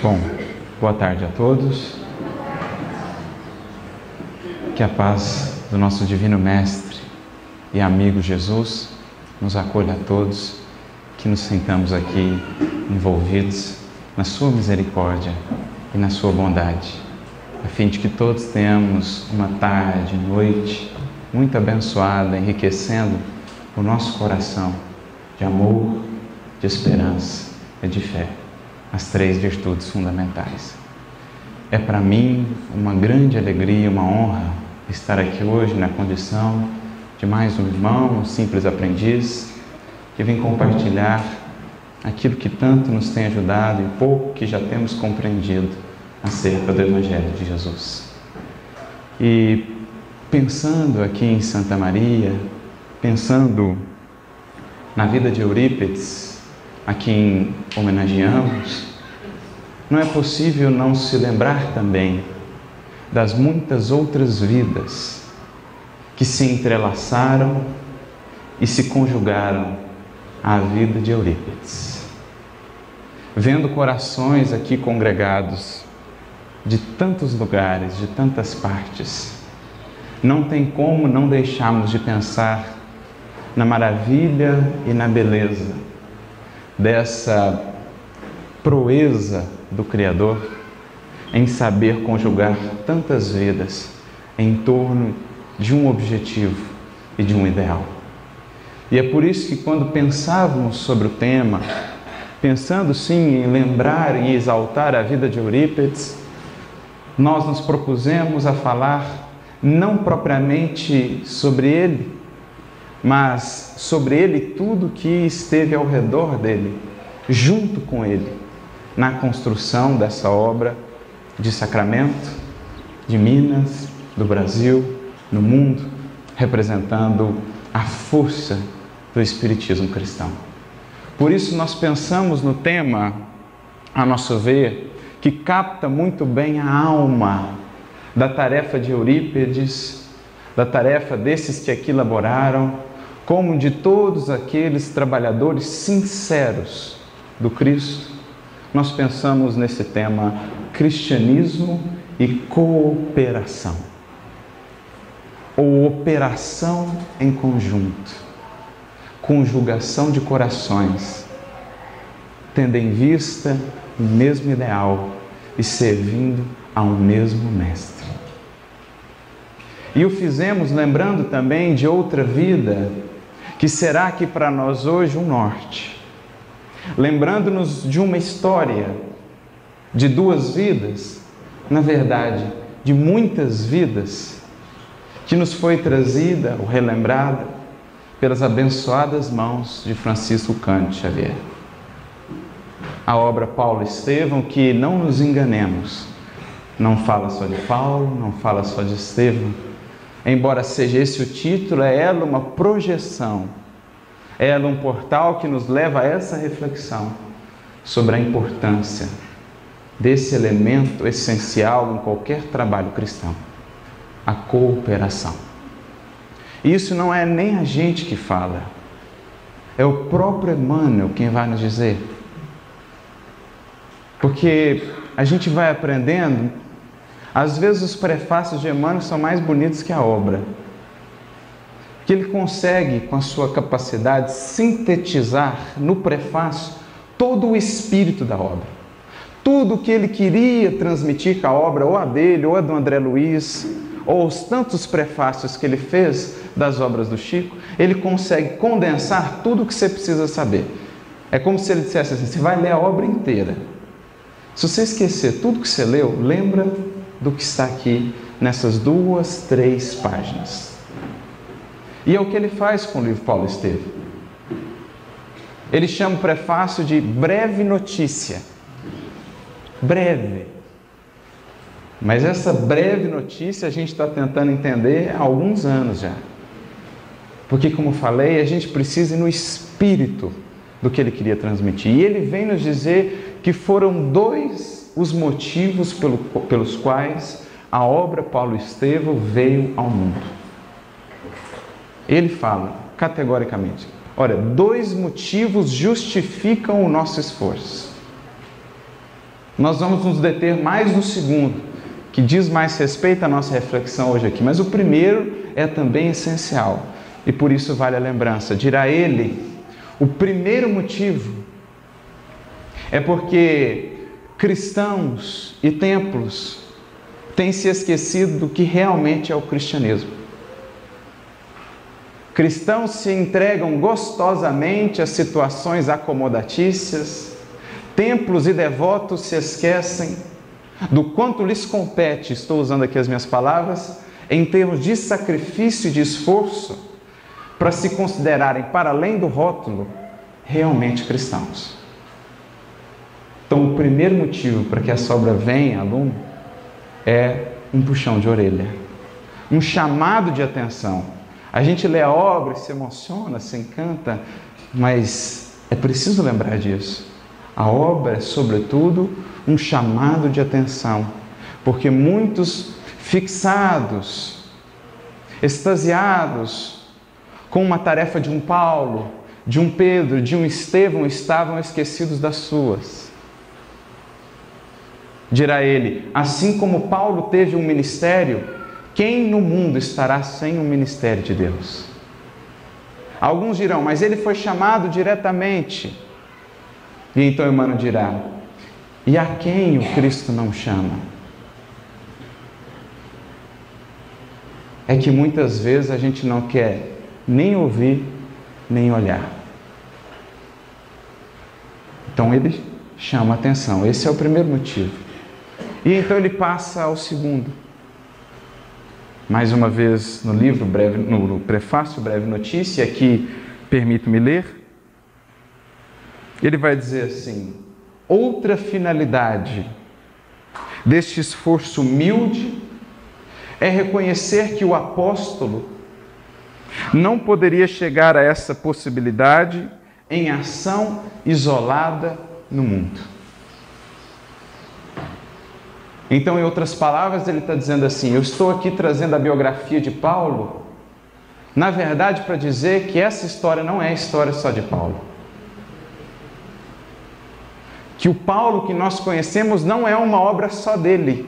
Bom, boa tarde a todos. Que a paz do nosso Divino Mestre e amigo Jesus nos acolha a todos, que nos sentamos aqui envolvidos na Sua misericórdia e na Sua bondade, a fim de que todos tenhamos uma tarde, noite muito abençoada, enriquecendo o nosso coração de amor, de esperança e de fé as três virtudes fundamentais. É para mim uma grande alegria, uma honra estar aqui hoje na condição de mais um irmão, um simples aprendiz, que vem compartilhar aquilo que tanto nos tem ajudado e pouco que já temos compreendido acerca do Evangelho de Jesus. E pensando aqui em Santa Maria, pensando na vida de Eurípides, a quem homenageamos, não é possível não se lembrar também das muitas outras vidas que se entrelaçaram e se conjugaram à vida de Eurípides. Vendo corações aqui congregados de tantos lugares, de tantas partes, não tem como não deixarmos de pensar na maravilha e na beleza dessa proeza do Criador em saber conjugar tantas vidas em torno de um objetivo e de um ideal. E é por isso que, quando pensávamos sobre o tema, pensando sim em lembrar e exaltar a vida de Eurípides, nós nos propusemos a falar não propriamente sobre ele, mas sobre ele tudo que esteve ao redor dele, junto com ele, na construção dessa obra de Sacramento, de Minas, do Brasil, no mundo, representando a força do Espiritismo cristão. Por isso, nós pensamos no tema, a nosso ver, que capta muito bem a alma da tarefa de Eurípides, da tarefa desses que aqui laboraram como de todos aqueles trabalhadores sinceros do Cristo, nós pensamos nesse tema cristianismo e cooperação, ou operação em conjunto, conjugação de corações, tendo em vista o mesmo ideal e servindo a um mesmo Mestre. E o fizemos lembrando também de outra vida que será aqui para nós hoje um norte, lembrando-nos de uma história de duas vidas, na verdade, de muitas vidas, que nos foi trazida ou relembrada pelas abençoadas mãos de Francisco Cândido Xavier. A obra Paulo Estevão, que não nos enganemos, não fala só de Paulo, não fala só de Estevão, Embora seja esse o título, é ela uma projeção, é ela um portal que nos leva a essa reflexão sobre a importância desse elemento essencial em qualquer trabalho cristão, a cooperação. Isso não é nem a gente que fala, é o próprio Emmanuel quem vai nos dizer. Porque a gente vai aprendendo às vezes os prefácios de Emmanuel são mais bonitos que a obra. Que ele consegue, com a sua capacidade, sintetizar no prefácio todo o espírito da obra. Tudo o que ele queria transmitir com a obra, ou a dele, ou a do André Luiz, ou os tantos prefácios que ele fez das obras do Chico, ele consegue condensar tudo o que você precisa saber. É como se ele dissesse assim: você vai ler a obra inteira. Se você esquecer tudo que você leu, lembra do que está aqui nessas duas, três páginas. E é o que ele faz com o livro Paulo Estevam. Ele chama o prefácio de breve notícia. Breve. Mas essa breve notícia a gente está tentando entender há alguns anos já. Porque, como falei, a gente precisa ir no espírito do que ele queria transmitir. E ele vem nos dizer que foram dois os motivos pelo, pelos quais a obra Paulo Estevão veio ao mundo. Ele fala categoricamente: olha, dois motivos justificam o nosso esforço. Nós vamos nos deter mais no segundo, que diz mais respeito à nossa reflexão hoje aqui, mas o primeiro é também essencial e por isso vale a lembrança. Dirá ele, o primeiro motivo é porque cristãos e templos têm se esquecido do que realmente é o cristianismo. Cristãos se entregam gostosamente a situações acomodatícias, templos e devotos se esquecem do quanto lhes compete, estou usando aqui as minhas palavras, em termos de sacrifício e de esforço, para se considerarem, para além do rótulo, realmente cristãos. Então, o primeiro motivo para que essa obra venha a lume é um puxão de orelha, um chamado de atenção. A gente lê a obra se emociona, se encanta, mas é preciso lembrar disso. A obra é, sobretudo, um chamado de atenção, porque muitos fixados, extasiados com uma tarefa de um Paulo, de um Pedro, de um Estevão, estavam esquecidos das suas. Dirá ele: assim como Paulo teve um ministério, quem no mundo estará sem o ministério de Deus? Alguns dirão, mas ele foi chamado diretamente. E então Emmanuel dirá: e a quem o Cristo não chama? É que muitas vezes a gente não quer nem ouvir, nem olhar. Então ele chama atenção. Esse é o primeiro motivo. E então ele passa ao segundo. Mais uma vez no livro, breve, no prefácio, breve notícia, que permito-me ler. Ele vai dizer assim: outra finalidade deste esforço humilde é reconhecer que o apóstolo não poderia chegar a essa possibilidade em ação isolada no mundo. Então, em outras palavras, ele está dizendo assim: Eu estou aqui trazendo a biografia de Paulo, na verdade, para dizer que essa história não é história só de Paulo. Que o Paulo que nós conhecemos não é uma obra só dele.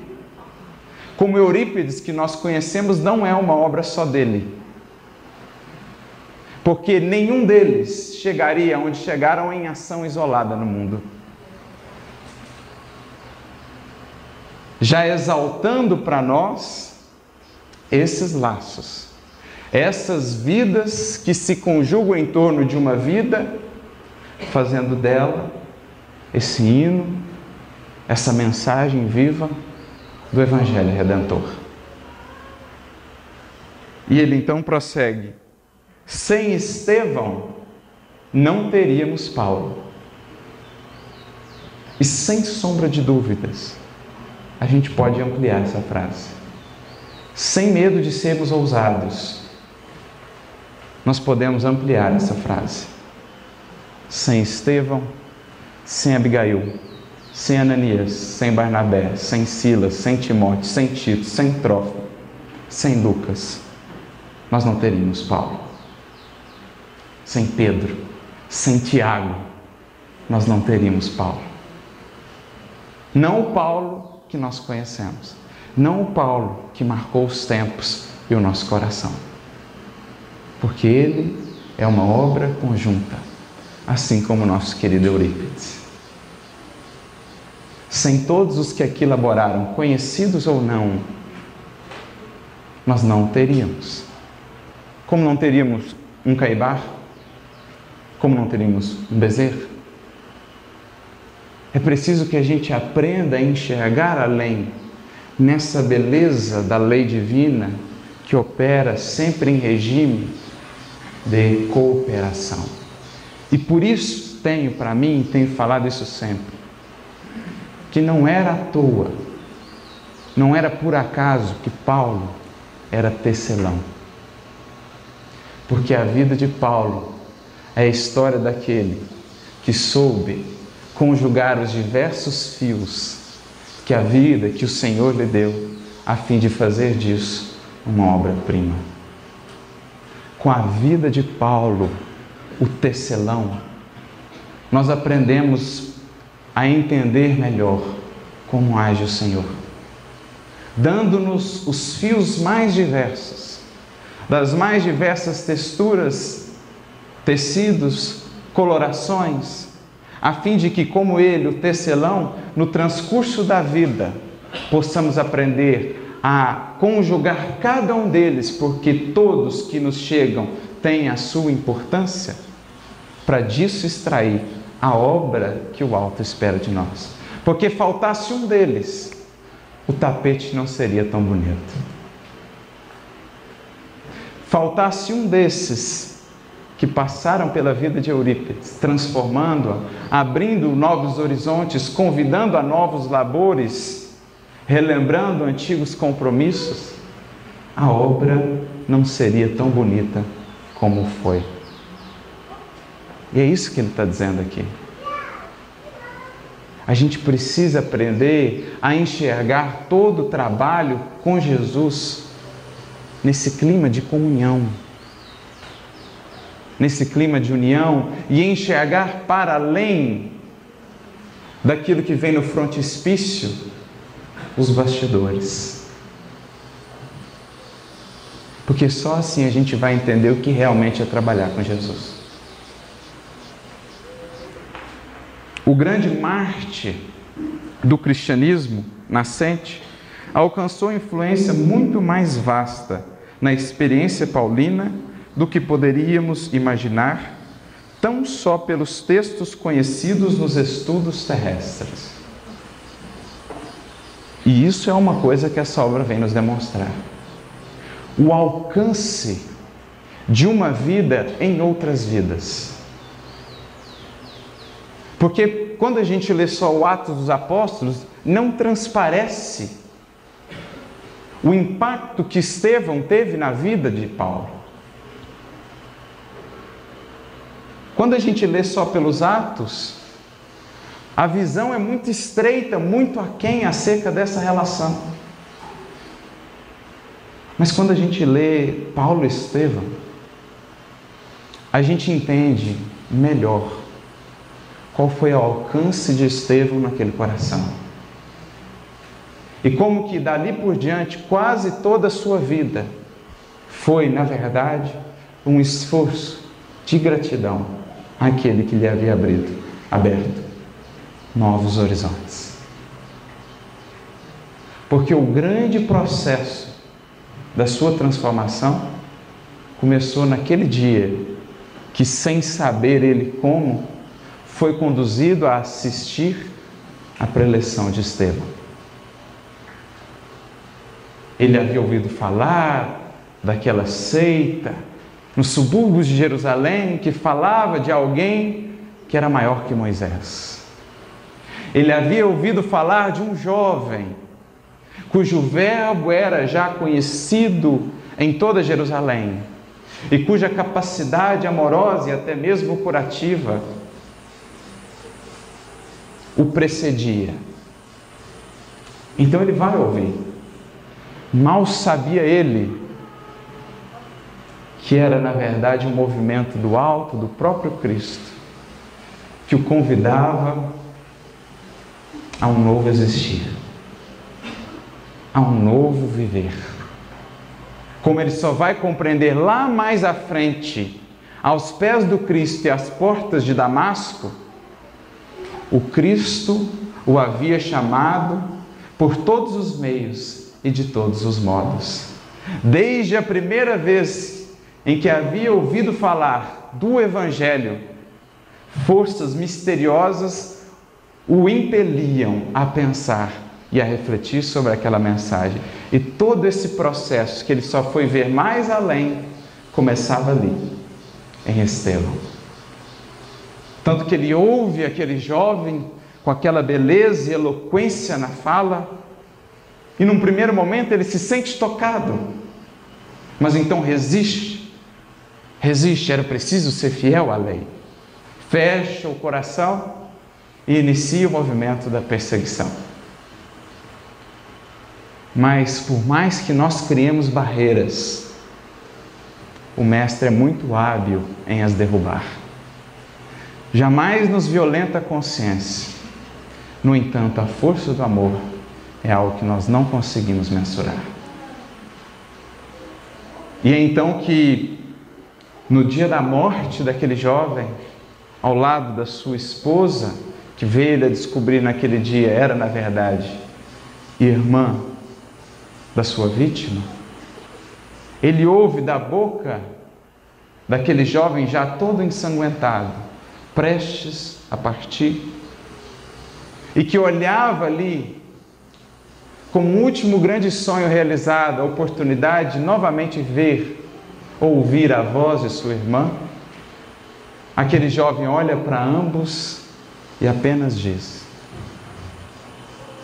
Como Eurípides que nós conhecemos não é uma obra só dele. Porque nenhum deles chegaria onde chegaram em ação isolada no mundo. Já exaltando para nós esses laços, essas vidas que se conjugam em torno de uma vida, fazendo dela esse hino, essa mensagem viva do Evangelho Redentor. E ele então prossegue: sem Estevão não teríamos Paulo. E sem sombra de dúvidas, a gente pode ampliar essa frase. Sem medo de sermos ousados, nós podemos ampliar essa frase. Sem Estevão, sem Abigail, sem Ananias, sem Barnabé, sem Silas, sem Timóteo, sem Tito, sem Trófimo, sem Lucas, nós não teríamos Paulo. Sem Pedro, sem Tiago, nós não teríamos Paulo. Não o Paulo que nós conhecemos, não o Paulo que marcou os tempos e o nosso coração. Porque ele é uma obra conjunta, assim como o nosso querido Eurípides. Sem todos os que aqui laboraram, conhecidos ou não, nós não teríamos. Como não teríamos um caibar? Como não teríamos um bezerro? É preciso que a gente aprenda a enxergar além, nessa beleza da lei divina que opera sempre em regime de cooperação. E por isso tenho para mim, tenho falado isso sempre, que não era à toa, não era por acaso que Paulo era tecelão. Porque a vida de Paulo é a história daquele que soube conjugar os diversos fios que a vida que o Senhor lhe deu, a fim de fazer disso uma obra-prima. Com a vida de Paulo, o tecelão, nós aprendemos a entender melhor como age o Senhor, dando-nos os fios mais diversos, das mais diversas texturas, tecidos, colorações, a fim de que, como Ele, o tecelão, no transcurso da vida, possamos aprender a conjugar cada um deles, porque todos que nos chegam têm a sua importância, para disso extrair a obra que o alto espera de nós. Porque faltasse um deles, o tapete não seria tão bonito. Faltasse um desses que passaram pela vida de Eurípides, transformando-a, abrindo novos horizontes, convidando a novos labores, relembrando antigos compromissos, a obra não seria tão bonita como foi. E é isso que ele está dizendo aqui. A gente precisa aprender a enxergar todo o trabalho com Jesus nesse clima de comunhão, nesse clima de união e enxergar para além daquilo que vem no frontispício, os bastidores. Porque só assim a gente vai entender o que realmente é trabalhar com Jesus. O grande Marte do cristianismo nascente alcançou influência muito mais vasta na experiência paulina do que poderíamos imaginar, tão só pelos textos conhecidos nos estudos terrestres. E isso é uma coisa que essa obra vem nos demonstrar. O alcance de uma vida em outras vidas. Porque quando a gente lê só o Atos dos Apóstolos, não transparece o impacto que Estevão teve na vida de Paulo. Quando a gente lê só pelos Atos, a visão é muito estreita, muito aquém acerca dessa relação. Mas quando a gente lê Paulo e Estevão, a gente entende melhor qual foi o alcance de Estevão naquele coração. E como que dali por diante, quase toda a sua vida foi, na verdade, um esforço de gratidão àquele que lhe havia abrido, aberto novos horizontes. Porque o grande processo da sua transformação começou naquele dia que, sem saber ele como, foi conduzido a assistir à preleção de Estevão. Ele havia ouvido falar daquela seita nos subúrbios de Jerusalém que falava de alguém que era maior que Moisés. Ele havia ouvido falar de um jovem cujo verbo era já conhecido em toda Jerusalém e cuja capacidade amorosa e até mesmo curativa o precedia. Então ele vai ouvir. Mal sabia ele que era, na verdade, um movimento do alto, do próprio Cristo, que o convidava a um novo existir, a um novo viver. Como ele só vai compreender lá mais à frente, aos pés do Cristo e às portas de Damasco, o Cristo o havia chamado por todos os meios e de todos os modos. Desde a primeira vez em que havia ouvido falar do Evangelho, forças misteriosas o impeliam a pensar e a refletir sobre aquela mensagem. E todo esse processo que ele só foi ver mais além começava ali, em Estevão. Tanto que ele ouve aquele jovem com aquela beleza e eloquência na fala, e num primeiro momento ele se sente tocado, mas então resiste. Resiste, era preciso ser fiel à lei. Fecha o coração e inicia o movimento da perseguição. Mas por mais que nós criemos barreiras, o Mestre é muito hábil em as derrubar jamais nos violenta a consciência, No entanto, a força do amor é algo que nós não conseguimos mensurar. E é então que, no dia da morte daquele jovem, ao lado da sua esposa, que veio a descobrir naquele dia era, na verdade, irmã da sua vítima, ele ouve da boca daquele jovem já todo ensanguentado, prestes a partir, e que olhava ali como um último grande sonho realizado, a oportunidade de novamente ver, ouvir a voz de sua irmã. Aquele jovem olha para ambos e apenas diz: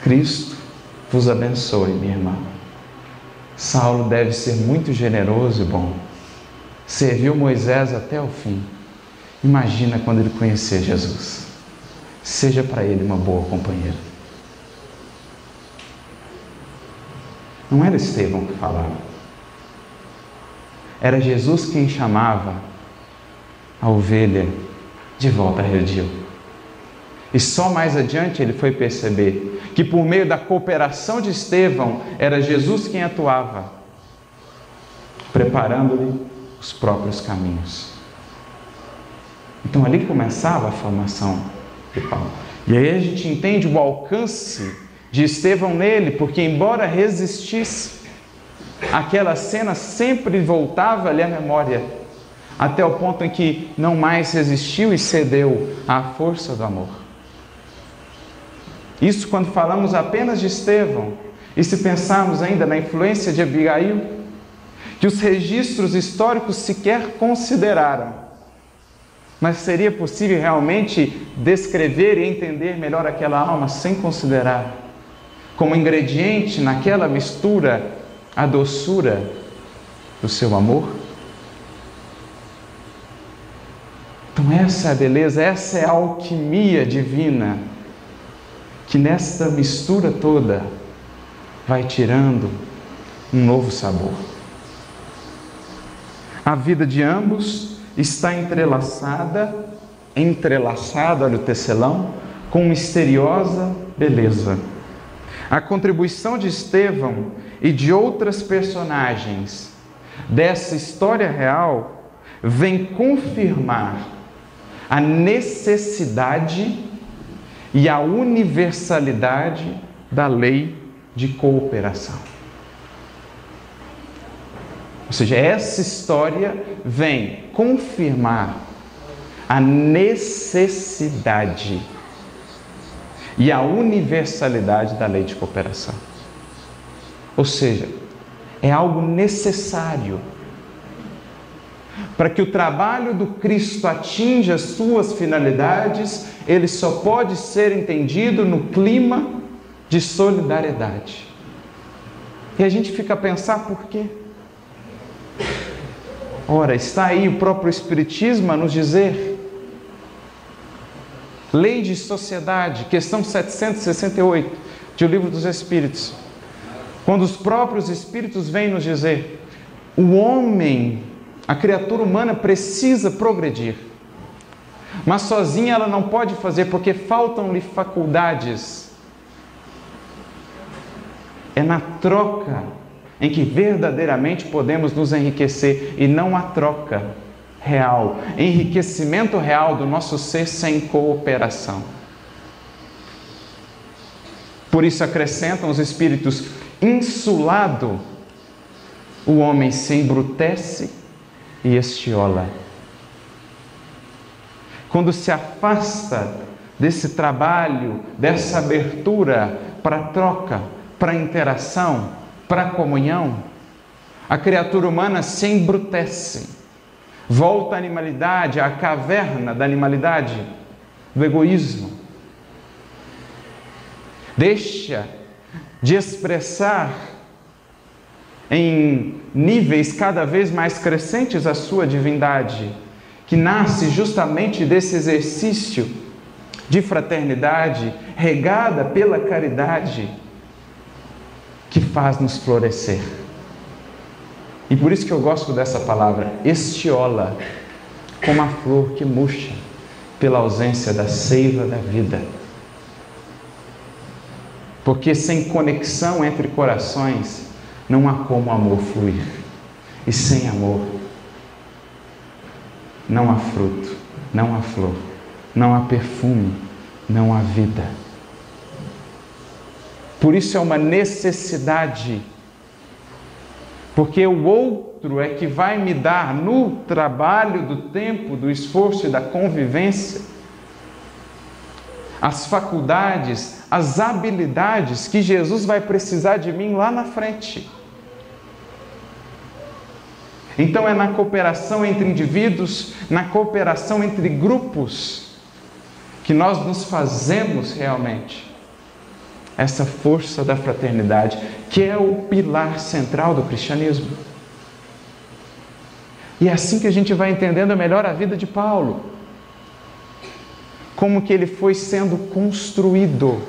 Cristo vos abençoe, minha irmã. Saulo deve ser muito generoso e bom. Serviu Moisés até o fim. Imagina quando ele conhecer Jesus. Seja para ele uma boa companheira. Não era Estevão que falava. Era Jesus quem chamava a ovelha de volta a redil. E só mais adiante ele foi perceber que por meio da cooperação de Estevão era Jesus quem atuava, preparando-lhe os próprios caminhos. Então ali começava a formação de Paulo. E aí a gente entende o alcance de Estevão nele, porque embora resistisse, aquela cena sempre voltava-lhe à memória, até o ponto em que não mais resistiu e cedeu à força do amor. Isso quando falamos apenas de Estevão, e se pensarmos ainda na influência de Abigail, que os registros históricos sequer consideraram. Mas seria possível realmente descrever e entender melhor aquela alma sem considerar como ingrediente naquela mistura a doçura do seu amor? Então, essa é a beleza, essa é a alquimia divina que nesta mistura toda vai tirando um novo sabor. A vida de ambos está entrelaçada, entrelaçada, olha o tecelão, com misteriosa beleza. A contribuição de Estevão e de outras personagens dessa história real vem confirmar a necessidade e a universalidade da lei de cooperação. Ou seja, essa história vem confirmar a necessidade e a universalidade da lei de cooperação. Ou seja, é algo necessário para que o trabalho do Cristo atinja as suas finalidades, ele só pode ser entendido no clima de solidariedade. E a gente fica a pensar por quê? Ora, está aí o próprio Espiritismo a nos dizer. Lei de Sociedade, questão 768, de O Livro dos Espíritos. Quando os próprios Espíritos vêm nos dizer: o homem a criatura humana precisa progredir. Mas sozinha ela não pode fazer porque faltam-lhe faculdades. É na troca em que verdadeiramente podemos nos enriquecer e não a troca real, enriquecimento real do nosso ser sem cooperação. Por isso acrescentam os espíritos insulado, o homem se embrutece e estiola. Quando se afasta desse trabalho, dessa abertura para troca, para interação, para comunhão, a criatura humana se embrutece, volta à animalidade, à caverna da animalidade, do egoísmo. Deixa de expressar em níveis cada vez mais crescentes a sua divindade, que nasce justamente desse exercício de fraternidade regada pela caridade que faz nos florescer. E por isso que eu gosto dessa palavra, estiola, como a flor que murcha pela ausência da seiva da vida. Porque sem conexão entre corações, não há como o amor fluir. E sem amor, não há fruto, não há flor, não há perfume, não há vida. Por isso é uma necessidade, porque o outro é que vai me dar no trabalho do tempo, do esforço e da convivência as faculdades, as habilidades que Jesus vai precisar de mim lá na frente. Então é na cooperação entre indivíduos, na cooperação entre grupos, que nós nos fazemos realmente essa força da fraternidade, que é o pilar central do cristianismo. E é assim que a gente vai entendendo melhor a vida de Paulo como que ele foi sendo construído,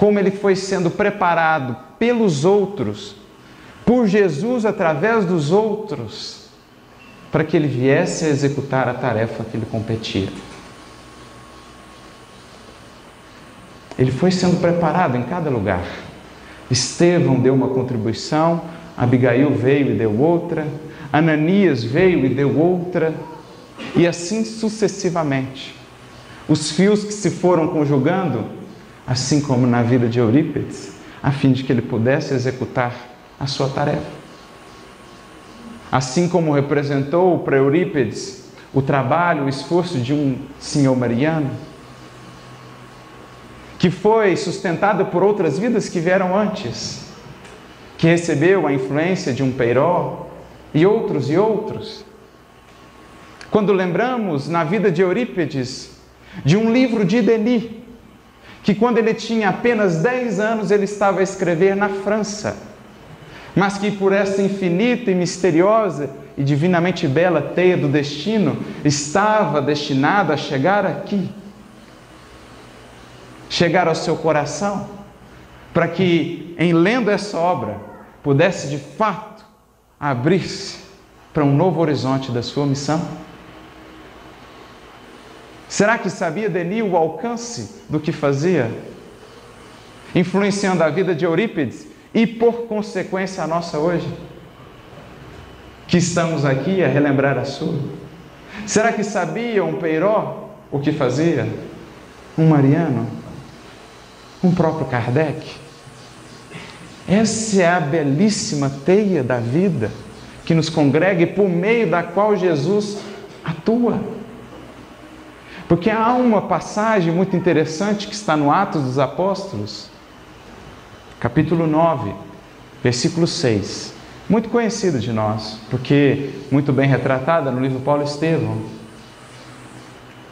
como ele foi sendo preparado pelos outros, por Jesus através dos outros, para que ele viesse a executar a tarefa que lhe competia. Ele foi sendo preparado em cada lugar. Estevão deu uma contribuição, Abigail veio e deu outra, Ananias veio e deu outra, e assim sucessivamente. Os fios que se foram conjugando, assim como na vida de Eurípides, a fim de que ele pudesse executar a sua tarefa. Assim como representou para Eurípides o trabalho, o esforço de um senhor mariano, que foi sustentado por outras vidas que vieram antes, que recebeu a influência de um Peiró e outros e outros. Quando lembramos na vida de Eurípides de um livro de Denis, que quando ele tinha apenas 10 anos ele estava a escrever na França, mas que por essa infinita e misteriosa e divinamente bela teia do destino estava destinado a chegar aqui, chegar ao seu coração, para que em lendo essa obra pudesse de fato abrir-se para um novo horizonte da sua missão. Será que sabia Denis o alcance do que fazia? Influenciando a vida de Eurípides e, por consequência, a nossa hoje? Que estamos aqui a relembrar a sua? Será que sabia um Peiró o que fazia? Um Mariano? Um próprio Kardec? Essa é a belíssima teia da vida que nos congrega e por meio da qual Jesus atua. Porque há uma passagem muito interessante que está no Atos dos Apóstolos, capítulo 9, versículo 6. Muito conhecida de nós, porque muito bem retratada no livro Paulo Estevão.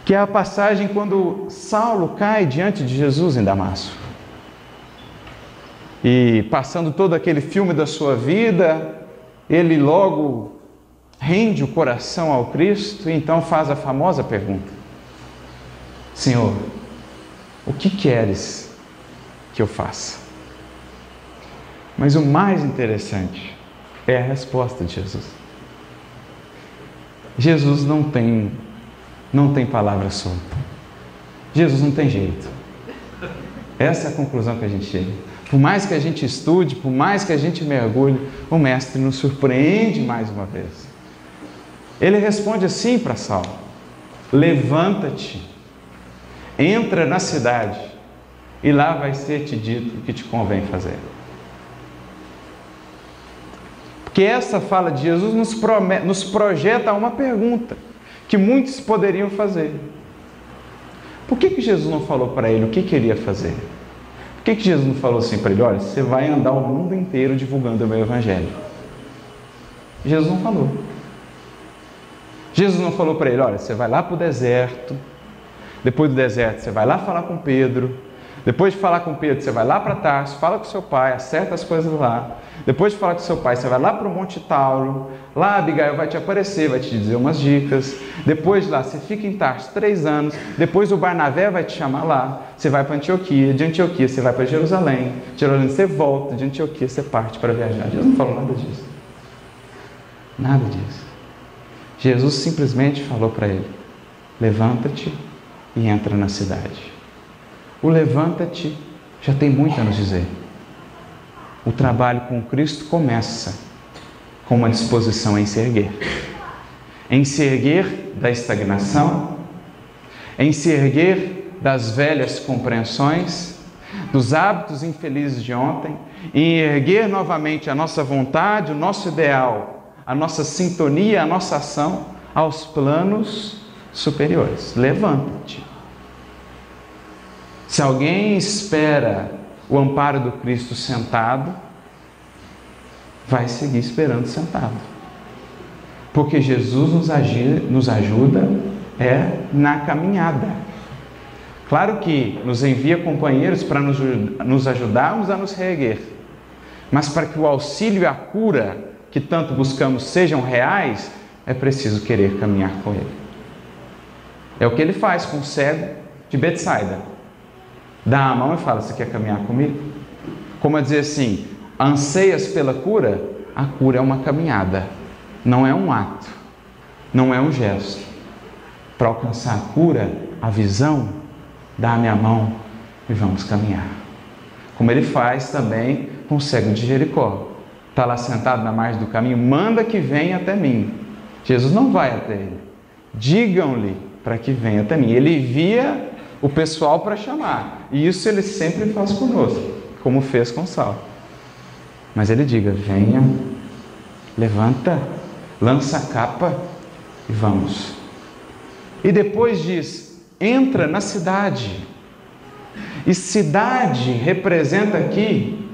Que é a passagem quando Saulo cai diante de Jesus em Damasco. E passando todo aquele filme da sua vida, ele logo rende o coração ao Cristo e então faz a famosa pergunta: Senhor, o que queres que eu faça? Mas o mais interessante é a resposta de Jesus. Jesus não tem não tem palavra solta. Jesus não tem jeito. Essa é a conclusão que a gente chega. Por mais que a gente estude, por mais que a gente mergulhe, o mestre nos surpreende mais uma vez. Ele responde assim para Saulo: Levanta-te entra na cidade e lá vai ser te dito o que te convém fazer. Porque essa fala de Jesus nos, promete, nos projeta uma pergunta que muitos poderiam fazer. Por que, que Jesus não falou para ele o que queria fazer? Por que, que Jesus não falou assim para ele: olha, você vai andar o mundo inteiro divulgando o meu evangelho? Jesus não falou. Jesus não falou para ele: olha, você vai lá para o deserto, depois do deserto, você vai lá falar com Pedro. Depois de falar com Pedro, você vai lá para Tarso, fala com seu pai, acerta as coisas lá. Depois de falar com seu pai, você vai lá para o Monte Tauro. Lá Abigail vai te aparecer, vai te dizer umas dicas. Depois de lá, você fica em Tarso três anos. Depois o Barnabé vai te chamar lá. Você vai para Antioquia. De Antioquia, você vai para Jerusalém. De Jerusalém, você volta. De Antioquia, você parte para viajar. Jesus não falou nada disso. Nada disso. Jesus simplesmente falou para ele: Levanta-te e entra na cidade. O levanta-te já tem muito a nos dizer. O trabalho com Cristo começa com uma disposição em se erguer. Em se erguer da estagnação, em se erguer das velhas compreensões, dos hábitos infelizes de ontem, em erguer novamente a nossa vontade, o nosso ideal, a nossa sintonia, a nossa ação aos planos superiores. Levanta-te. Se alguém espera o amparo do Cristo sentado, vai seguir esperando sentado. Porque Jesus nos, agir, nos ajuda é na caminhada. Claro que nos envia companheiros para nos, nos ajudarmos a nos reerguer, mas para que o auxílio e a cura que tanto buscamos sejam reais, é preciso querer caminhar com Ele. É o que ele faz com o cego de Betsaida. Dá a mão e fala: Você quer caminhar comigo? Como a dizer assim: anseias pela cura? A cura é uma caminhada, não é um ato, não é um gesto. Para alcançar a cura, a visão, dá-me a mão e vamos caminhar. Como ele faz também com o cego de Jericó. Está lá sentado na margem do caminho, manda que venha até mim. Jesus não vai até ele. Digam-lhe para que venha até mim. Ele via o pessoal para chamar. E isso ele sempre faz conosco, como fez com Saulo. Mas ele diga: venha, levanta, lança a capa e vamos. E depois diz: entra na cidade. E cidade representa aqui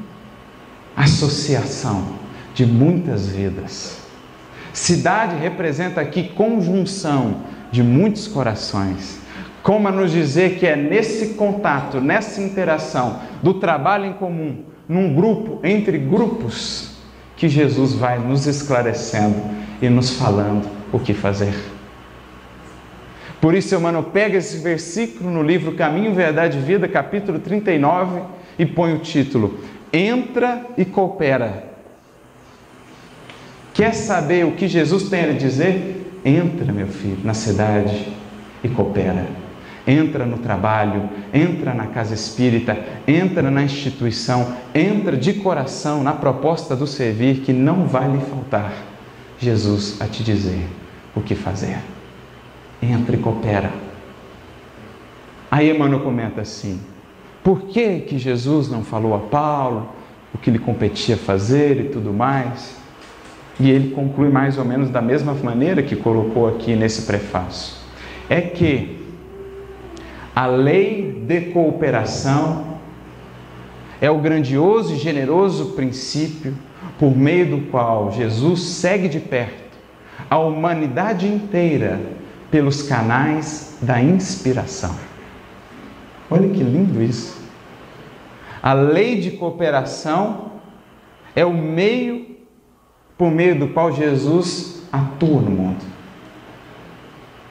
associação de muitas vidas. Cidade representa aqui conjunção de muitos corações. Como a nos dizer que é nesse contato, nessa interação do trabalho em comum, num grupo, entre grupos, que Jesus vai nos esclarecendo e nos falando o que fazer. Por isso, mano, pega esse versículo no livro Caminho, Verdade e Vida, capítulo 39, e põe o título: Entra e coopera. Quer saber o que Jesus tem a dizer? Entra, meu filho, na cidade e coopera. Entra no trabalho, entra na casa espírita, entra na instituição, entra de coração na proposta do servir que não vai lhe faltar Jesus a te dizer o que fazer. Entra e coopera. Aí Emmanuel comenta assim: por que, que Jesus não falou a Paulo o que lhe competia fazer e tudo mais? E ele conclui mais ou menos da mesma maneira que colocou aqui nesse prefácio: é que a lei de cooperação é o grandioso e generoso princípio por meio do qual Jesus segue de perto a humanidade inteira pelos canais da inspiração. Olha que lindo isso. A lei de cooperação é o meio por meio do qual Jesus atua no mundo.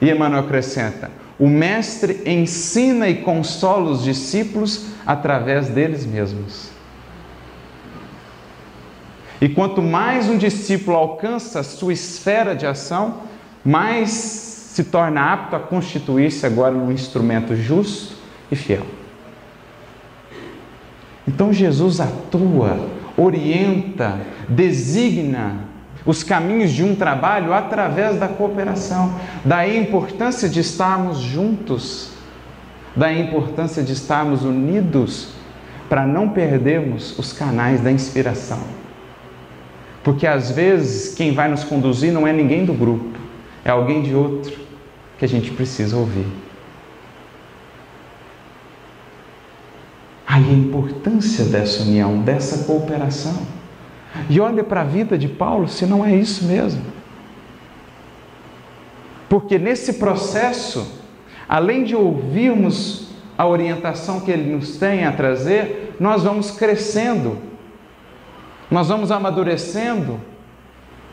E Emmanuel acrescenta: o Mestre ensina e consola os discípulos através deles mesmos. E quanto mais um discípulo alcança a sua esfera de ação, mais se torna apto a constituir-se agora num instrumento justo e fiel. Então Jesus atua, orienta, designa os caminhos de um trabalho através da cooperação. Daí a importância de estarmos juntos, daí a importância de estarmos unidos para não perdermos os canais da inspiração. Porque às vezes quem vai nos conduzir não é ninguém do grupo, é alguém de outro que a gente precisa ouvir. Aí a importância dessa união, dessa cooperação. E olha para a vida de Paulo se não é isso mesmo. Porque nesse processo, além de ouvirmos a orientação que ele nos tem a trazer, nós vamos crescendo, nós vamos amadurecendo,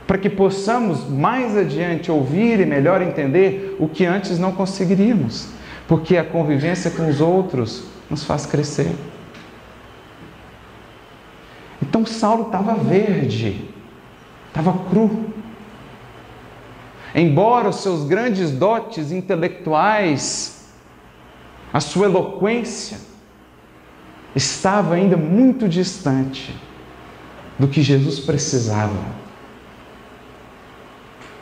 para que possamos mais adiante ouvir e melhor entender o que antes não conseguiríamos, porque a convivência com os outros nos faz crescer. Então Saulo estava verde, estava cru. Embora os seus grandes dotes intelectuais, a sua eloquência, estava ainda muito distante do que Jesus precisava.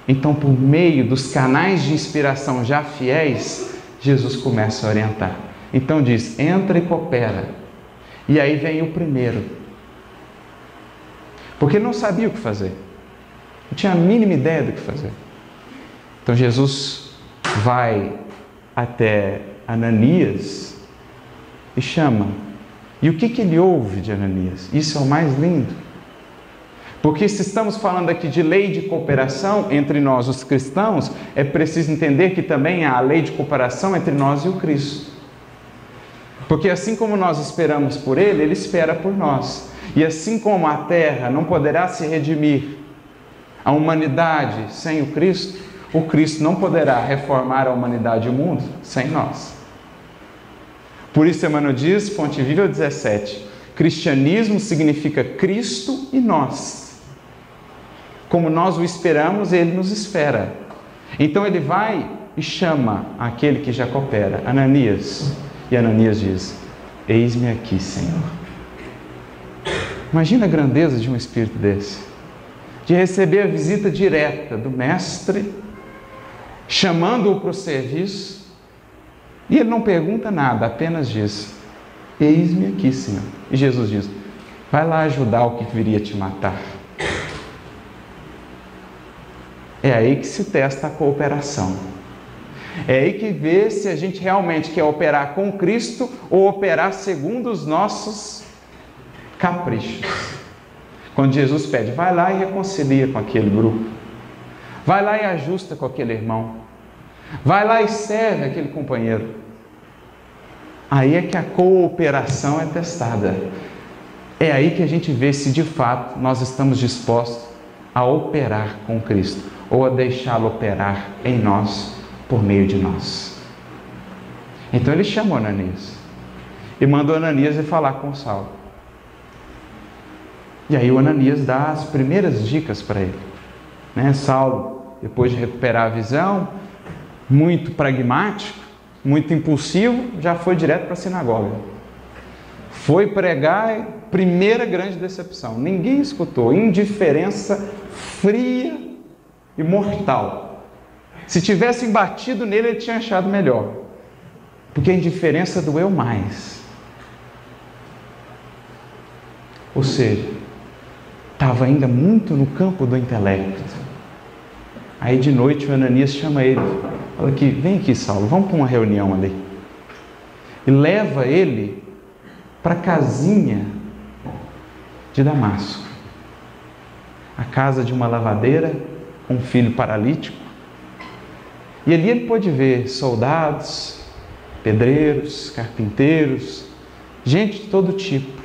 Então, por meio dos canais de inspiração já fiéis, Jesus começa a orientar. Então diz: entra e coopera. E aí vem o primeiro. Porque ele não sabia o que fazer. Não tinha a mínima ideia do que fazer. Então Jesus vai até Ananias e chama. E o que, que ele ouve de Ananias? Isso é o mais lindo. Porque se estamos falando aqui de lei de cooperação entre nós, os cristãos, é preciso entender que também há a lei de cooperação entre nós e o Cristo. Porque assim como nós esperamos por Ele, Ele espera por nós. E assim como a terra não poderá se redimir, a humanidade sem o Cristo, o Cristo não poderá reformar a humanidade e o mundo sem nós. Por isso, Emmanuel diz, Fonte Viva 17, cristianismo significa Cristo e nós como nós o esperamos, ele nos espera. Então ele vai e chama aquele que já coopera, Ananias. E Ananias diz: Eis-me aqui, Senhor. Imagina a grandeza de um espírito desse, de receber a visita direta do Mestre, chamando-o para o serviço, e ele não pergunta nada, apenas diz: Eis-me aqui, Senhor. E Jesus diz: Vai lá ajudar o que viria te matar. É aí que se testa a cooperação. É aí que vê se a gente realmente quer operar com Cristo ou operar segundo os nossos caprichos. Quando Jesus pede, vai lá e reconcilia com aquele grupo. Vai lá e ajusta com aquele irmão. Vai lá e serve aquele companheiro. Aí é que a cooperação é testada. É aí que a gente vê se de fato nós estamos dispostos a operar com Cristo ou a deixá-lo operar em nós por meio de nós. Então ele chamou Ananias e mandou Ananias ir falar com Saulo. E aí o Ananias dá as primeiras dicas para ele. Né? Saulo, depois de recuperar a visão, muito pragmático, muito impulsivo, já foi direto para a sinagoga. Foi pregar, primeira grande decepção. Ninguém escutou, indiferença fria e mortal. Se tivessem batido nele, ele tinha achado melhor, porque a indiferença doeu mais. Ou seja, estava ainda muito no campo do intelecto. Aí de noite o Ananias chama ele, fala aqui, vem aqui Saulo, vamos para uma reunião ali. E leva ele para a casinha de Damasco. A casa de uma lavadeira um filho paralítico. E ali ele pôde ver soldados, pedreiros, carpinteiros, gente de todo tipo,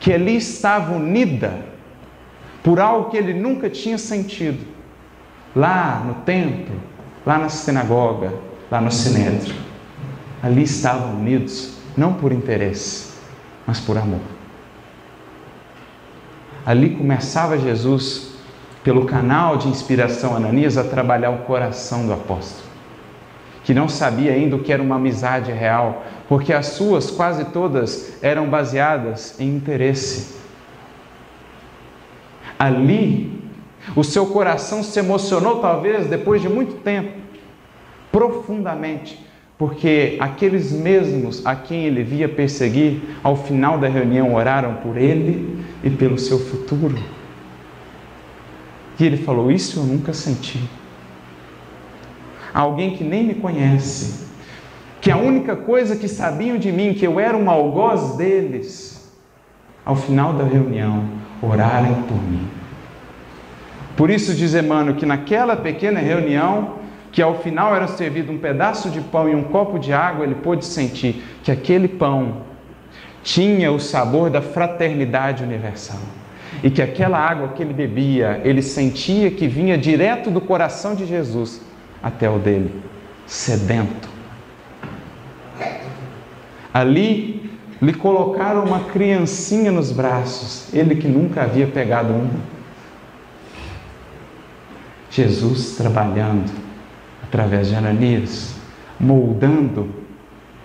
que ali estava unida por algo que ele nunca tinha sentido, lá no templo, lá na sinagoga, lá no sinédrio. Ali estavam unidos, não por interesse, mas por amor. Ali começava Jesus pelo canal de inspiração Ananias, a trabalhar o coração do apóstolo, que não sabia ainda o que era uma amizade real, porque as suas quase todas eram baseadas em interesse. Ali, o seu coração se emocionou, talvez depois de muito tempo, profundamente, porque aqueles mesmos a quem ele via perseguir, ao final da reunião oraram por ele e pelo seu futuro. E ele falou: Isso eu nunca senti. Alguém que nem me conhece, que a única coisa que sabiam de mim, que eu era um algoz deles, ao final da reunião, orarem por mim. Por isso diz Emmanuel que naquela pequena reunião, que ao final era servido um pedaço de pão e um copo de água, ele pôde sentir que aquele pão tinha o sabor da fraternidade universal e que aquela água que ele bebia, ele sentia que vinha direto do coração de Jesus até o dele, sedento. Ali lhe colocaram uma criancinha nos braços, ele que nunca havia pegado uma. Jesus trabalhando através de Ananias, moldando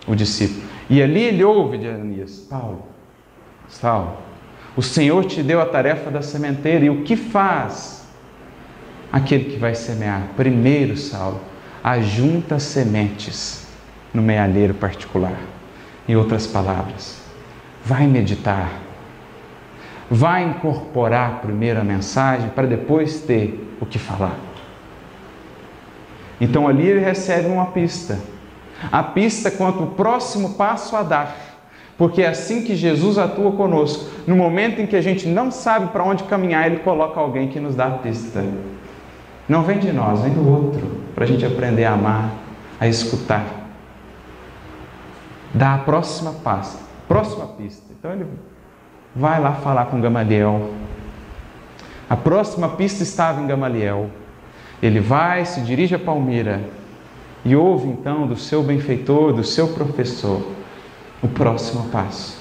o discípulo. E ali ele ouve de Ananias: Paulo, Saulo, o Senhor te deu a tarefa da sementeira, e o que faz aquele que vai semear? Primeiro, Saulo, ajunta sementes no mealheiro particular. Em outras palavras, vai meditar, vai incorporar primeiro a mensagem para depois ter o que falar. Então ali ele recebe uma pista. A pista quanto o próximo passo a dar. Porque é assim que Jesus atua conosco. No momento em que a gente não sabe para onde caminhar, ele coloca alguém que nos dá a pista. Não vem de nós, vem do outro, para a gente aprender a amar, a escutar. Dá a próxima pasta, próxima pista. Então ele vai lá falar com Gamaliel. A próxima pista estava em Gamaliel. Ele vai, se dirige a Palmira e ouve então do seu benfeitor, do seu professor, o próximo passo.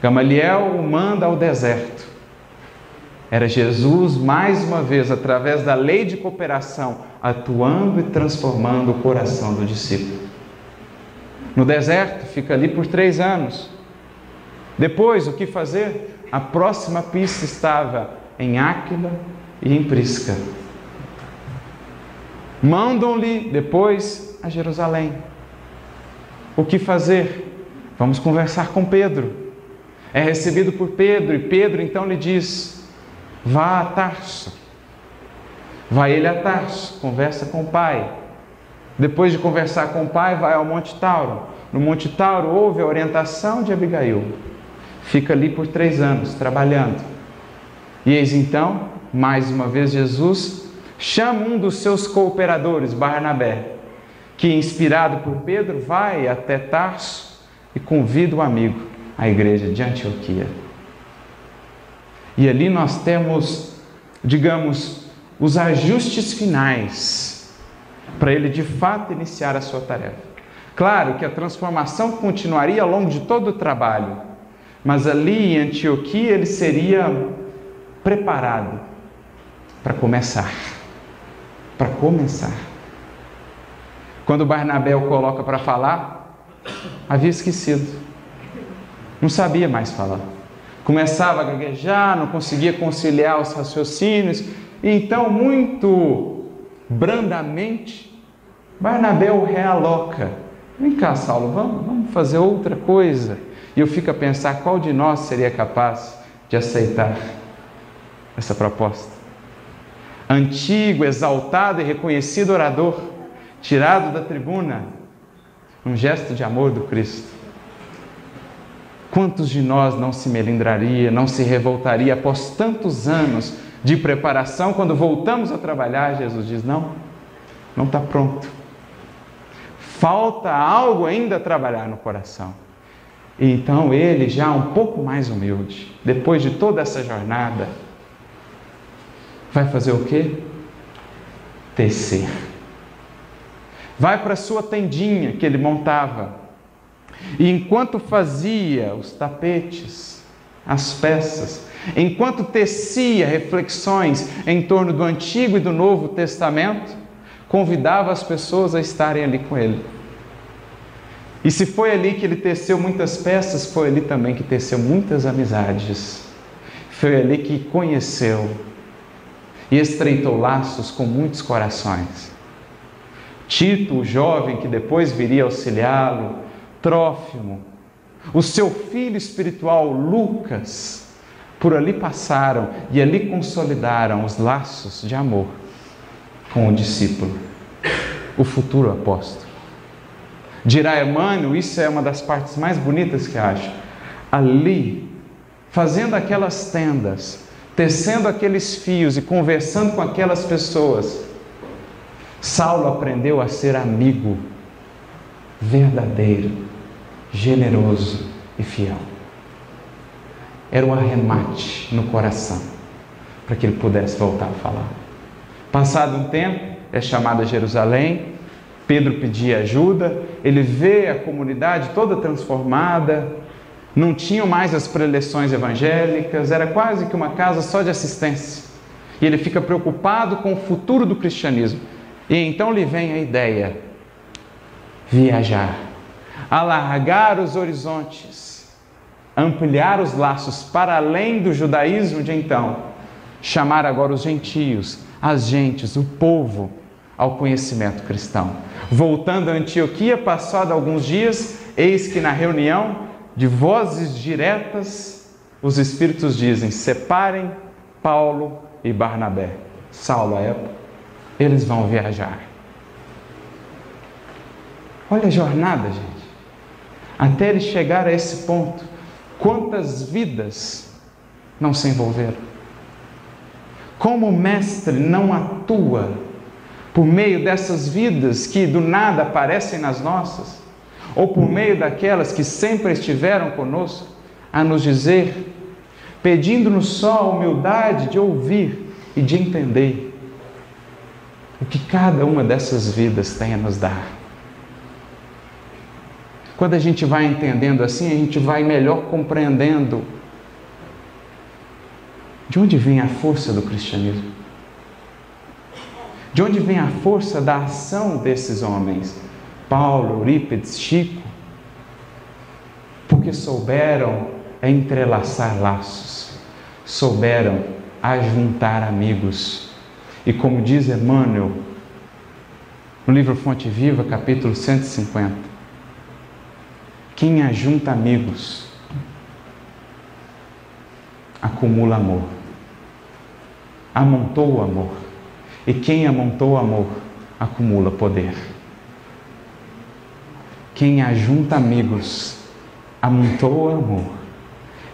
Gamaliel o manda ao deserto. Era Jesus, mais uma vez, através da lei de cooperação, atuando e transformando o coração do discípulo. No deserto, fica ali por três anos. Depois, o que fazer? A próxima pista estava em Áquila e em Prisca. Mandam-lhe depois a Jerusalém. O que fazer? Vamos conversar com Pedro. É recebido por Pedro e Pedro então lhe diz: Vá a Tarso. Vai ele a Tarso, conversa com o pai. Depois de conversar com o pai, vai ao Monte Tauro. No Monte Tauro houve a orientação de Abigail. Fica ali por três anos trabalhando. E eis então, mais uma vez, Jesus chama um dos seus cooperadores, Barnabé, que, inspirado por Pedro, vai até Tarso e convida o amigo à igreja de Antioquia. E ali nós temos, digamos, os ajustes finais para ele de fato iniciar a sua tarefa. Claro que a transformação continuaria ao longo de todo o trabalho, mas ali em Antioquia ele seria preparado para começar para começar. Quando Barnabé o coloca para falar, havia esquecido. Não sabia mais falar. Começava a gaguejar, não conseguia conciliar os raciocínios, e então, muito brandamente, Barnabé o realoca. Vem cá, Saulo, vamos, vamos fazer outra coisa. E eu fico a pensar qual de nós seria capaz de aceitar essa proposta antigo, exaltado e reconhecido orador, tirado da tribuna, um gesto de amor do Cristo. Quantos de nós não se melindraria, não se revoltaria após tantos anos de preparação, quando voltamos a trabalhar, Jesus diz: Não, não está pronto. Falta algo ainda a trabalhar no coração. E então ele, já um pouco mais humilde, depois de toda essa jornada, vai fazer o quê? Tecer. Vai para a sua tendinha que ele montava. E enquanto fazia os tapetes, as peças, enquanto tecia reflexões em torno do Antigo e do Novo Testamento, convidava as pessoas a estarem ali com ele. E se foi ali que ele teceu muitas peças, foi ali também que teceu muitas amizades. Foi ali que conheceu e estreitou laços com muitos corações. Tito, o jovem que depois viria auxiliá-lo, Trófimo, o seu filho espiritual Lucas, por ali passaram e ali consolidaram os laços de amor com o discípulo, o futuro apóstolo. Dirá Emmanuel, isso é uma das partes mais bonitas que acho. Ali, fazendo aquelas tendas, tecendo aqueles fios e conversando com aquelas pessoas, Saulo aprendeu a ser amigo verdadeiro, generoso e fiel. Era um arremate no coração para que ele pudesse voltar a falar. Passado um tempo, é chamado a Jerusalém, Pedro pedia ajuda, ele vê a comunidade toda transformada, não tinham mais as preleções evangélicas, era quase que uma casa só de assistência. E ele fica preocupado com o futuro do cristianismo. E então lhe vem a ideia: viajar, alargar os horizontes, ampliar os laços para além do judaísmo de então, chamar agora os gentios, as gentes, o povo ao conhecimento cristão. Voltando a Antioquia, passado alguns dias, eis que na reunião de vozes diretas, os Espíritos dizem: separem Paulo e Barnabé. Saulo, a época, eles vão viajar. Olha a jornada, gente. Até ele chegar a esse ponto, quantas vidas não se envolveram? Como o Mestre não atua por meio dessas vidas que do nada aparecem nas nossas, ou por meio daquelas que sempre estiveram conosco, a nos dizer, pedindo-nos só a humildade de ouvir e de entender o que cada uma dessas vidas tem a nos dar. Quando a gente vai entendendo assim, a gente vai melhor compreendendo de onde vem a força do cristianismo. De onde vem a força da ação desses homens? Paulo, Eurípides, Chico. Porque souberam entrelaçar laços, souberam ajuntar amigos. E como diz Emmanuel, no livro Fonte Viva, capítulo 150, quem ajunta amigos acumula amor. Amontou o amor. E quem amontou o amor acumula poder. Quem ajunta amigos amontou o amor.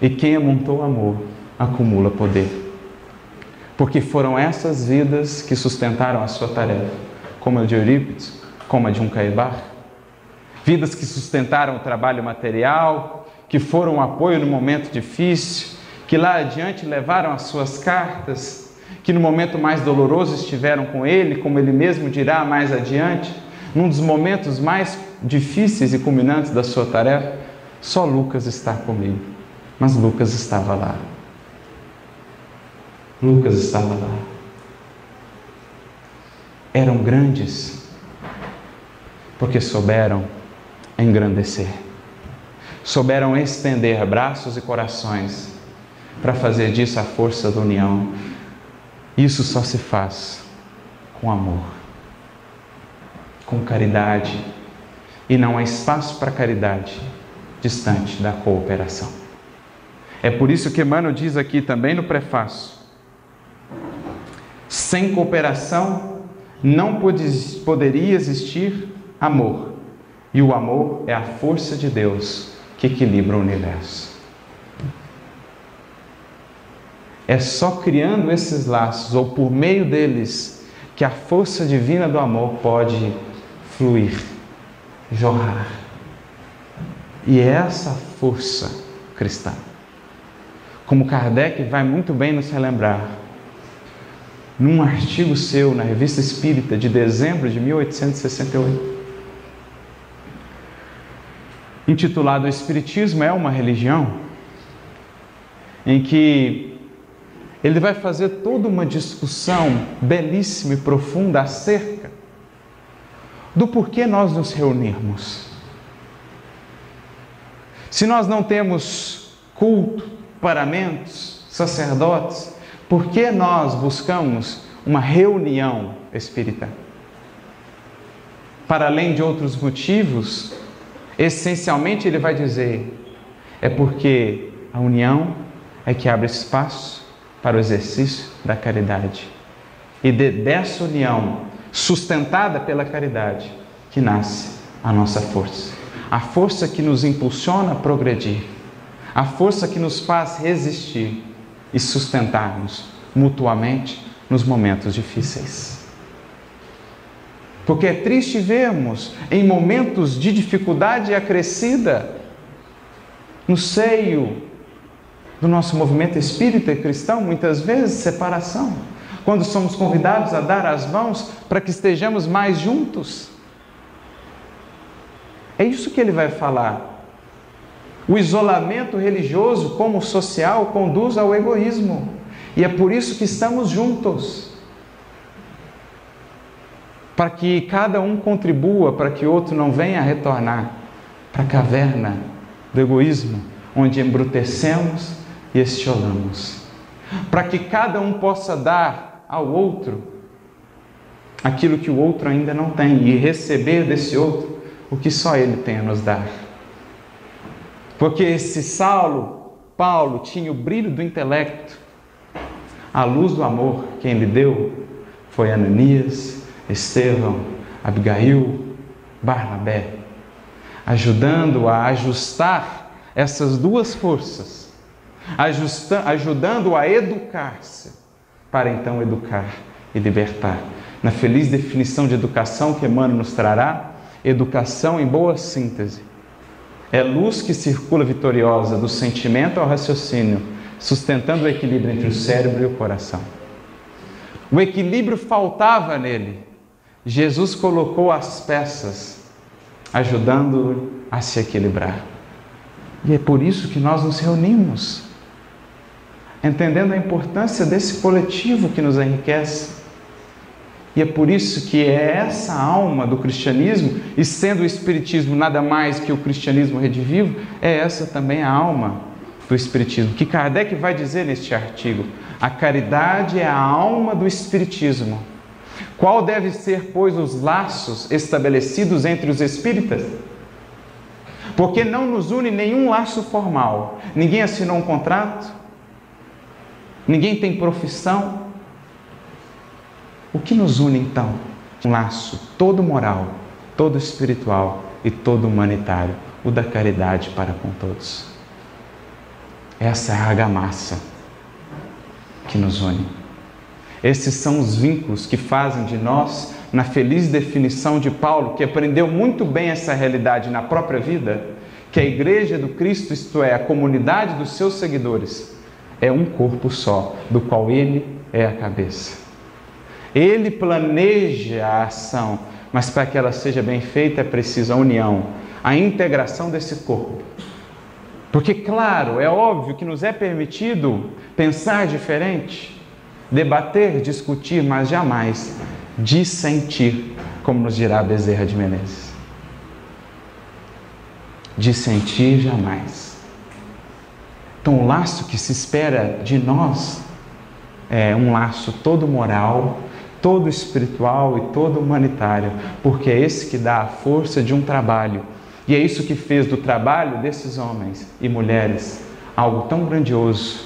E quem amontou o amor acumula poder. Porque foram essas vidas que sustentaram a sua tarefa, como a de Eurípides, como a de um Caibar vidas que sustentaram o trabalho material, que foram um apoio no momento difícil, que lá adiante levaram as suas cartas, que no momento mais doloroso estiveram com ele, como ele mesmo dirá mais adiante, num dos momentos mais difíceis e culminantes da sua tarefa, só Lucas está comigo. Mas Lucas estava lá. Lucas estava lá. Eram grandes porque souberam engrandecer. Souberam estender braços e corações para fazer disso a força da união. Isso só se faz com amor, com caridade, e não há espaço para caridade distante da cooperação. É por isso que Emmanuel diz aqui também no prefácio: sem cooperação não poderia existir amor. E o amor é a força de Deus que equilibra o universo. É só criando esses laços, ou por meio deles, que a força divina do amor pode fluir, jorrar. E é essa força cristã. Como Kardec vai muito bem nos relembrar, num artigo seu na Revista Espírita de dezembro de 1868, intitulado Espiritismo é uma religião, em que ele vai fazer toda uma discussão belíssima e profunda acerca do porquê nós nos reunirmos. Se nós não temos culto, paramentos, sacerdotes, por que nós buscamos uma reunião espírita? Para além de outros motivos, Essencialmente, ele vai dizer: é porque a união é que abre espaço para o exercício da caridade. E de, dessa união, sustentada pela caridade, que nasce a nossa força. A força que nos impulsiona a progredir. A força que nos faz resistir e sustentarmos mutuamente nos momentos difíceis. Porque é triste vermos em momentos de dificuldade acrescida no seio do nosso movimento espírita e cristão, muitas vezes separação. Quando somos convidados a dar as mãos para que estejamos mais juntos. É isso que ele vai falar. O isolamento religioso, como social, conduz ao egoísmo. E é por isso que estamos juntos para que cada um contribua para que outro não venha retornar para a caverna do egoísmo, onde embrutecemos e estiolamos, para que cada um possa dar ao outro aquilo que o outro ainda não tem e receber desse outro o que só ele tem a nos dar. Porque esse Saulo, Paulo, tinha o brilho do intelecto, a luz do amor, quem lhe deu foi Ananias, Estevão, Abigail, Barnabé, ajudando a ajustar essas duas forças, ajudando a educar-se, para então educar e libertar. Na feliz definição de educação que Emmanuel nos trará, educação em boa síntese. É luz que circula vitoriosa do sentimento ao raciocínio, sustentando o equilíbrio entre o cérebro e o coração. O equilíbrio faltava nele. Jesus colocou as peças, ajudando-o a se equilibrar. E é por isso que nós nos reunimos, entendendo a importância desse coletivo que nos enriquece. E é por isso que é essa alma do cristianismo, e sendo o Espiritismo nada mais que o cristianismo redivivo, é essa também a alma do Espiritismo, que Kardec vai dizer neste artigo. A caridade é a alma do Espiritismo. Qual deve ser, pois, os laços estabelecidos entre os espíritas? Porque não nos une nenhum laço formal. Ninguém assinou um contrato, ninguém tem profissão. O que nos une então? Um laço todo moral, todo espiritual e todo humanitário, o da caridade para com todos. Essa é a argamassa que nos une. Esses são os vínculos que fazem de nós, na feliz definição de Paulo, que aprendeu muito bem essa realidade na própria vida, que a igreja do Cristo, isto é, a comunidade dos seus seguidores, é um corpo só, do qual ele é a cabeça. Ele planeja a ação, mas para que ela seja bem feita é preciso a união, a integração desse corpo porque, claro, é óbvio que nos é permitido pensar diferente, debater, discutir, mas jamais dissentir, como nos dirá Bezerra de Menezes. Dissentir jamais. Então, o laço que se espera de nós é um laço todo moral, todo espiritual e todo humanitário, porque é esse que dá a força de um trabalho e é isso que fez do trabalho desses homens e mulheres algo tão grandioso,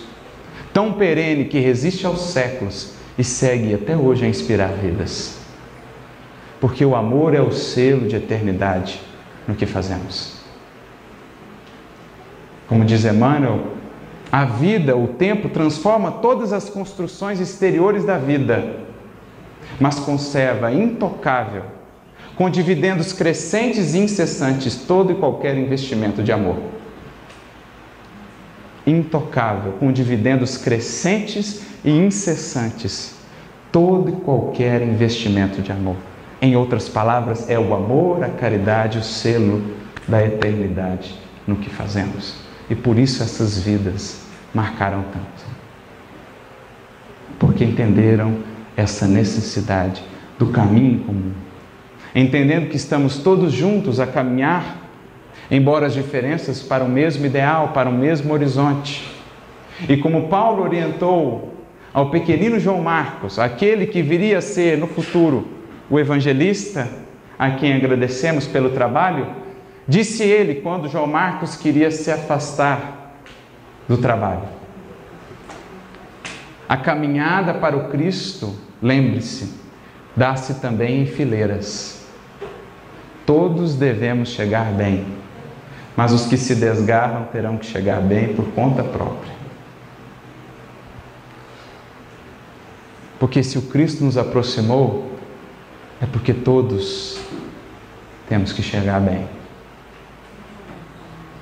tão perene que resiste aos séculos e segue até hoje a inspirar vidas. Porque o amor é o selo de eternidade no que fazemos. Como diz Emmanuel, a vida, o tempo, transforma todas as construções exteriores da vida, mas conserva intocável com dividendos crescentes e incessantes todo e qualquer investimento de amor. Intocável, com dividendos crescentes e incessantes todo e qualquer investimento de amor. Em outras palavras, é o amor, a caridade, o selo da eternidade no que fazemos. E por isso essas vidas marcaram tanto. Porque entenderam essa necessidade do caminho comum entendendo que estamos todos juntos a caminhar, embora as diferenças, para o mesmo ideal, para o mesmo horizonte. E como Paulo orientou ao pequenino João Marcos, aquele que viria a ser no futuro o evangelista, a quem agradecemos pelo trabalho, disse ele quando João Marcos queria se afastar do trabalho. A caminhada para o Cristo, lembre-se, dá-se também em fileiras. Todos devemos chegar bem, mas os que se desgarram terão que chegar bem por conta própria. Porque se o Cristo nos aproximou, é porque todos temos que chegar bem.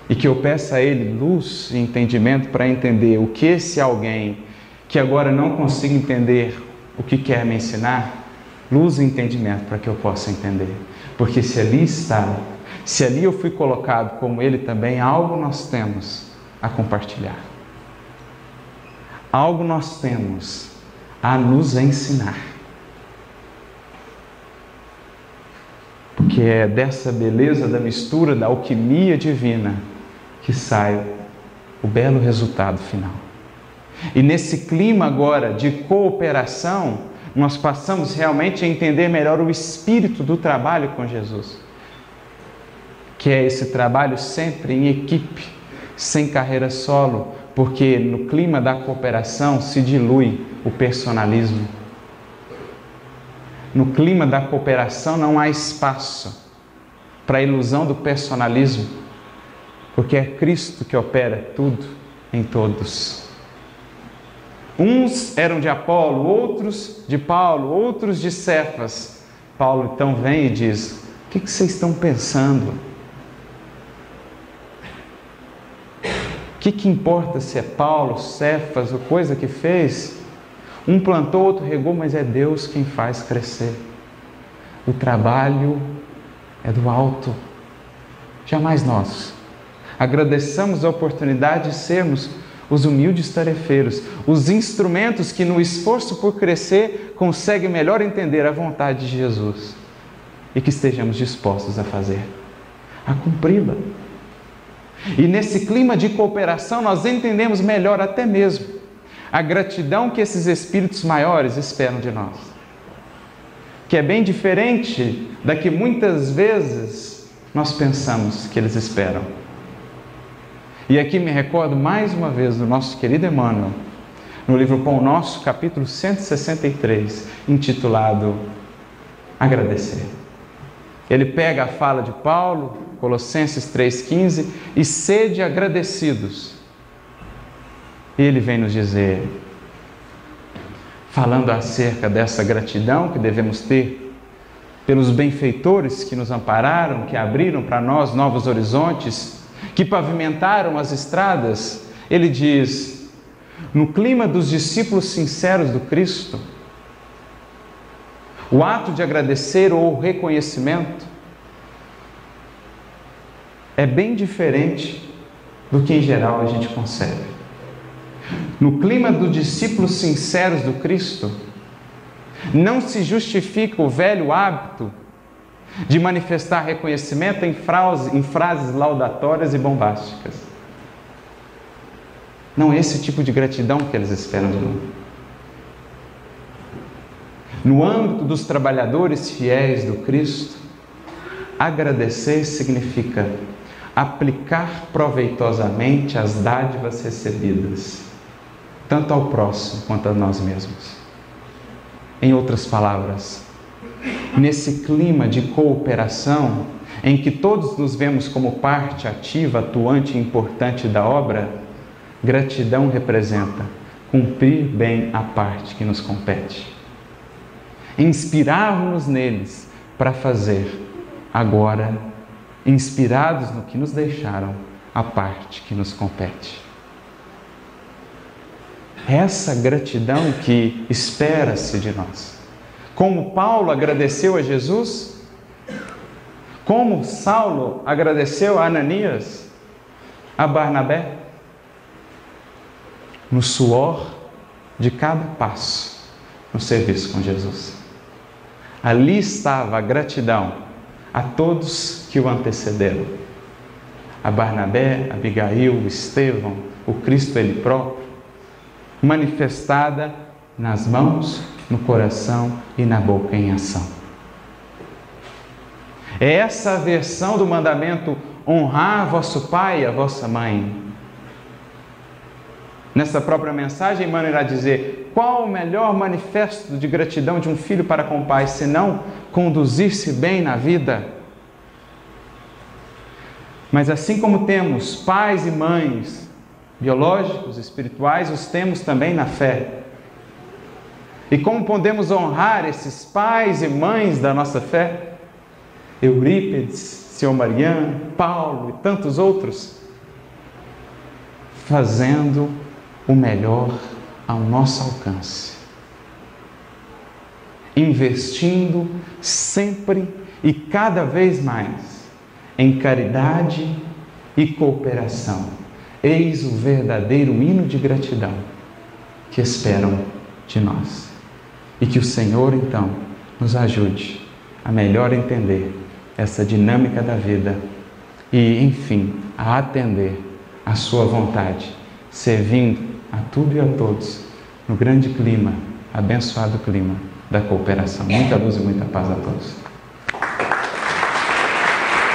E que eu peça a Ele luz e entendimento para entender o que esse alguém que agora não consiga entender o que quer me ensinar, luz e entendimento para que eu possa entender. Porque se ali está, se ali eu fui colocado como ele também, algo nós temos a compartilhar. Algo nós temos a nos ensinar. Porque que é dessa beleza da mistura, da alquimia divina, que sai o belo resultado final. E nesse clima agora de cooperação, nós passamos realmente a entender melhor o espírito do trabalho com Jesus, que é esse trabalho sempre em equipe, sem carreira solo, porque no clima da cooperação se dilui o personalismo. No clima da cooperação não há espaço para a ilusão do personalismo, porque é Cristo que opera tudo em todos. Uns eram de Apolo, outros de Paulo, outros de Cefas. Paulo então vem e diz: O que vocês estão pensando? que, que importa se é Paulo, Cefas, ou coisa que fez? Um plantou, outro regou, mas é Deus quem faz crescer. O trabalho é do alto, jamais nós. Agradeçamos a oportunidade de sermos os humildes tarefeiros, os instrumentos que, no esforço por crescer, conseguem melhor entender a vontade de Jesus e que estejamos dispostos a fazer, a cumpri-la. E nesse clima de cooperação, nós entendemos melhor até mesmo a gratidão que esses espíritos maiores esperam de nós. Que é bem diferente da que muitas vezes nós pensamos que eles esperam. E aqui me recordo mais uma vez do nosso querido Emmanuel, no livro Pão Nosso, capítulo 163, intitulado Agradecer. Ele pega a fala de Paulo, Colossenses 3,15, e sede agradecidos. E ele vem nos dizer, falando acerca dessa gratidão que devemos ter pelos benfeitores que nos ampararam, que abriram para nós novos horizontes, que pavimentaram as estradas, ele diz: no clima dos discípulos sinceros do Cristo, o ato de agradecer ou reconhecimento é bem diferente do que em geral a gente concebe. No clima dos discípulos sinceros do Cristo, não se justifica o velho hábito de manifestar reconhecimento em frases, em frases laudatórias e bombásticas. Não é esse tipo de gratidão que eles esperam de nós. No âmbito dos trabalhadores fiéis do Cristo, agradecer significa aplicar proveitosamente as dádivas recebidas, tanto ao próximo quanto a nós mesmos. Em outras palavras, nesse clima de cooperação, em que todos nos vemos como parte ativa, atuante e importante da obra, gratidão representa cumprir bem a parte que nos compete. Inspirarmos neles para fazer agora inspirados no que nos deixaram, a parte que nos compete. Essa gratidão que espera-se de nós. Como Paulo agradeceu a Jesus, como Saulo agradeceu a Ananias, a Barnabé, no suor de cada passo no serviço com Jesus. Ali estava a gratidão a todos que o antecederam. A Barnabé, Abigail, Estevão, o Cristo ele próprio, manifestada nas mãos, no coração e na boca em ação. É essa versão do mandamento honrar vosso pai e a vossa mãe. Nessa própria mensagem, Emmanuel irá dizer: qual o melhor manifesto de gratidão de um filho para com o pai, senão conduzir-se bem na vida. Mas assim como temos pais e mães biológicos, espirituais, os temos também na fé. E como podemos honrar esses pais e mães da nossa fé? Eurípides, Senhor Mariano, Paulo e tantos outros, fazendo o melhor ao nosso alcance investindo sempre e cada vez mais em caridade e cooperação. Eis o verdadeiro hino de gratidão que esperam de nós. E que o Senhor, então, nos ajude a melhor entender essa dinâmica da vida e, enfim, a atender a Sua vontade, servindo a tudo e a todos no grande clima, abençoado clima da cooperação. Muita luz e muita paz a todos.